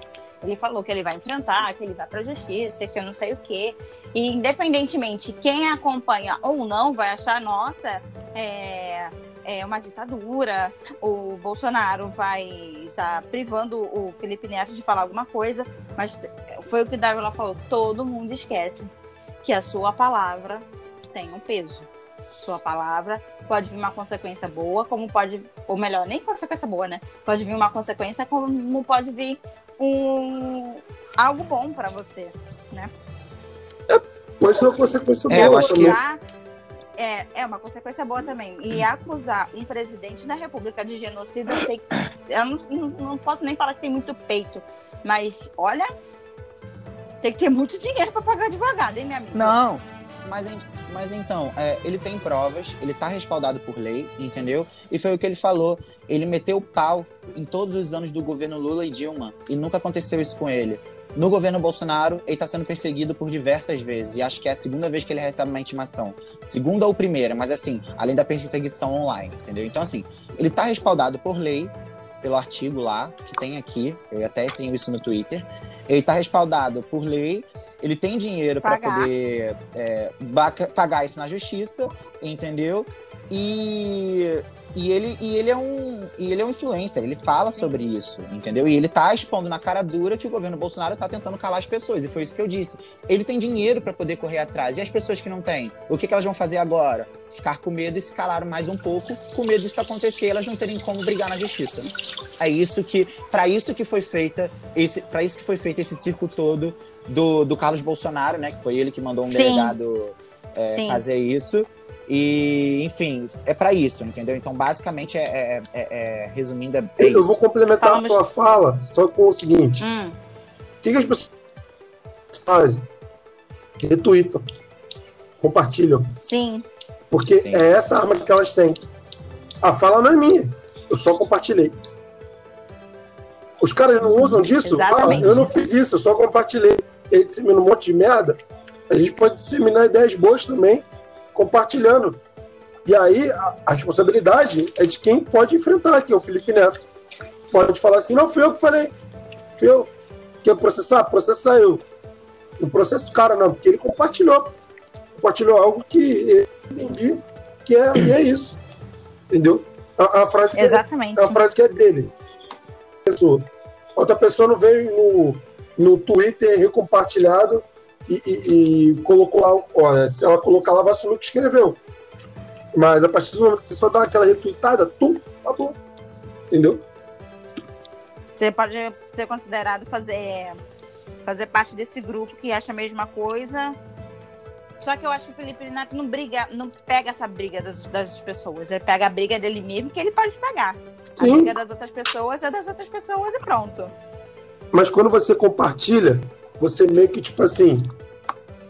Ele falou que ele vai enfrentar, que ele vai para a justiça, que eu não sei o quê. E independentemente quem acompanha ou não vai achar, nossa, é, é uma ditadura, o Bolsonaro vai estar tá privando o Felipe Neto de falar alguma coisa, mas foi o que Davila falou, todo mundo esquece que a sua palavra tem um peso. Sua palavra pode vir uma consequência boa, como pode, ou melhor, nem consequência boa, né? Pode vir uma consequência, como pode vir um algo bom para você, né? É, pode ser uma consequência é, boa. também. É, é uma consequência boa também. E acusar um presidente da República de genocídio, eu, sei, eu não, não, não posso nem falar que tem muito peito, mas olha, tem que ter muito dinheiro para pagar advogado, hein, minha amiga? Não, mas, mas então, é, ele tem provas, ele tá respaldado por lei, entendeu? E foi o que ele falou. Ele meteu o pau em todos os anos do governo Lula e Dilma. E nunca aconteceu isso com ele. No governo Bolsonaro, ele está sendo perseguido por diversas vezes. E acho que é a segunda vez que ele recebe uma intimação. Segunda ou primeira, mas assim, além da perseguição online, entendeu? Então, assim, ele está respaldado por lei, pelo artigo lá, que tem aqui, eu até tenho isso no Twitter. Ele está respaldado por lei, ele tem dinheiro para poder é, pagar isso na justiça, entendeu? E e ele, e ele é um e ele é um influencer, ele fala sobre isso, entendeu? E ele tá expondo na cara dura que o governo Bolsonaro tá tentando calar as pessoas, e foi isso que eu disse. Ele tem dinheiro para poder correr atrás. E as pessoas que não têm? O que, que elas vão fazer agora? Ficar com medo e se calaram mais um pouco, com medo disso acontecer, elas não terem como brigar na justiça. É isso que, para isso que foi feita esse, para isso que foi feito esse circo todo do, do Carlos Bolsonaro, né? Que foi ele que mandou um Sim. delegado é, fazer isso. E, enfim, é para isso, entendeu? Então, basicamente, é, é, é, é resumindo, é Eu isso. vou complementar Fala, a tua mas... fala só com o seguinte: hum. o que, que as pessoas fazem? Retweetam, compartilham. Sim. Porque Sim. é essa arma que elas têm. A fala não é minha, eu só compartilhei. Os caras não usam disso? Ah, eu não fiz isso, eu só compartilhei. Ele dissemina um monte de merda. A gente pode disseminar ideias boas também compartilhando. E aí a, a, responsabilidade é de quem pode enfrentar, que é o Felipe Neto. Pode falar assim, não, fui eu que falei. Fui eu. Quer processar? Processar eu. O cara, não, porque ele compartilhou. Compartilhou algo que eu entendi que é, e é isso. Entendeu? A, a frase Exatamente. É, a frase que é dele. Pessoa. Outra pessoa não veio no, no Twitter recompartilhado e, e, e colocou lá, olha, se ela colocar lá, vai assumir o que escreveu. Mas a partir do momento que você só dá aquela retweetada, tu, acabou. Entendeu? Você pode ser considerado fazer, fazer parte desse grupo que acha a mesma coisa. Só que eu acho que o Felipe Neto não briga, não pega essa briga das, das pessoas. Ele pega a briga dele mesmo, que ele pode pegar. Sim. A briga das outras pessoas é das outras pessoas e pronto. Mas quando você compartilha, você meio que, tipo assim,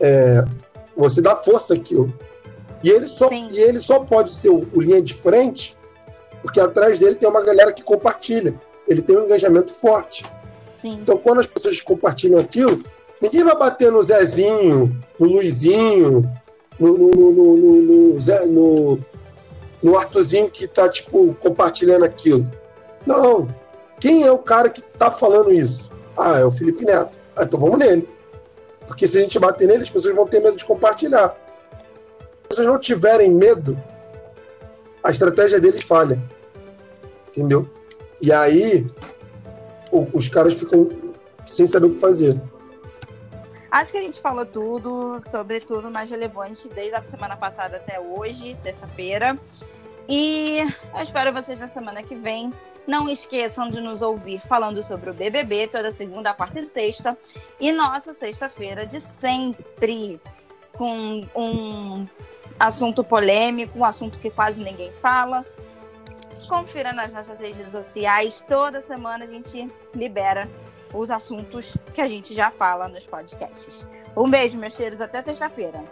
é, você dá força àquilo. E ele só, e ele só pode ser o, o, linha de frente porque atrás dele tem uma galera que compartilha. Ele tem um engajamento forte. Sim. Então, quando as pessoas compartilham aquilo, ninguém vai bater no Zezinho, no Luizinho, no, no, no, no, no, Zé, no, no Arthurzinho que está tipo, compartilhando aquilo. Não. Quem é o cara que está falando isso? Ah, é o Felipe Neto. Ah, então vamos nele. Porque se a gente bater nele, as pessoas vão ter medo de compartilhar. Se vocês não tiverem medo, a estratégia deles falha. Entendeu? E aí, os caras ficam sem saber o que fazer. Acho que a gente falou tudo, sobre tudo mais relevante, desde a semana passada até hoje, terça-feira. E eu espero vocês na semana que vem. Não esqueçam de nos ouvir falando sobre o BBB toda segunda, quarta e sexta. E nossa sexta-feira de sempre, com um assunto polêmico, um assunto que quase ninguém fala. Confira nas nossas redes sociais. Toda semana a gente libera os assuntos que a gente já fala nos podcasts. Um beijo, meus cheiros, até sexta-feira.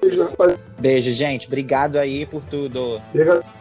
Beijo, rapaz. Beijo, gente. Obrigado aí por tudo. Obrigado.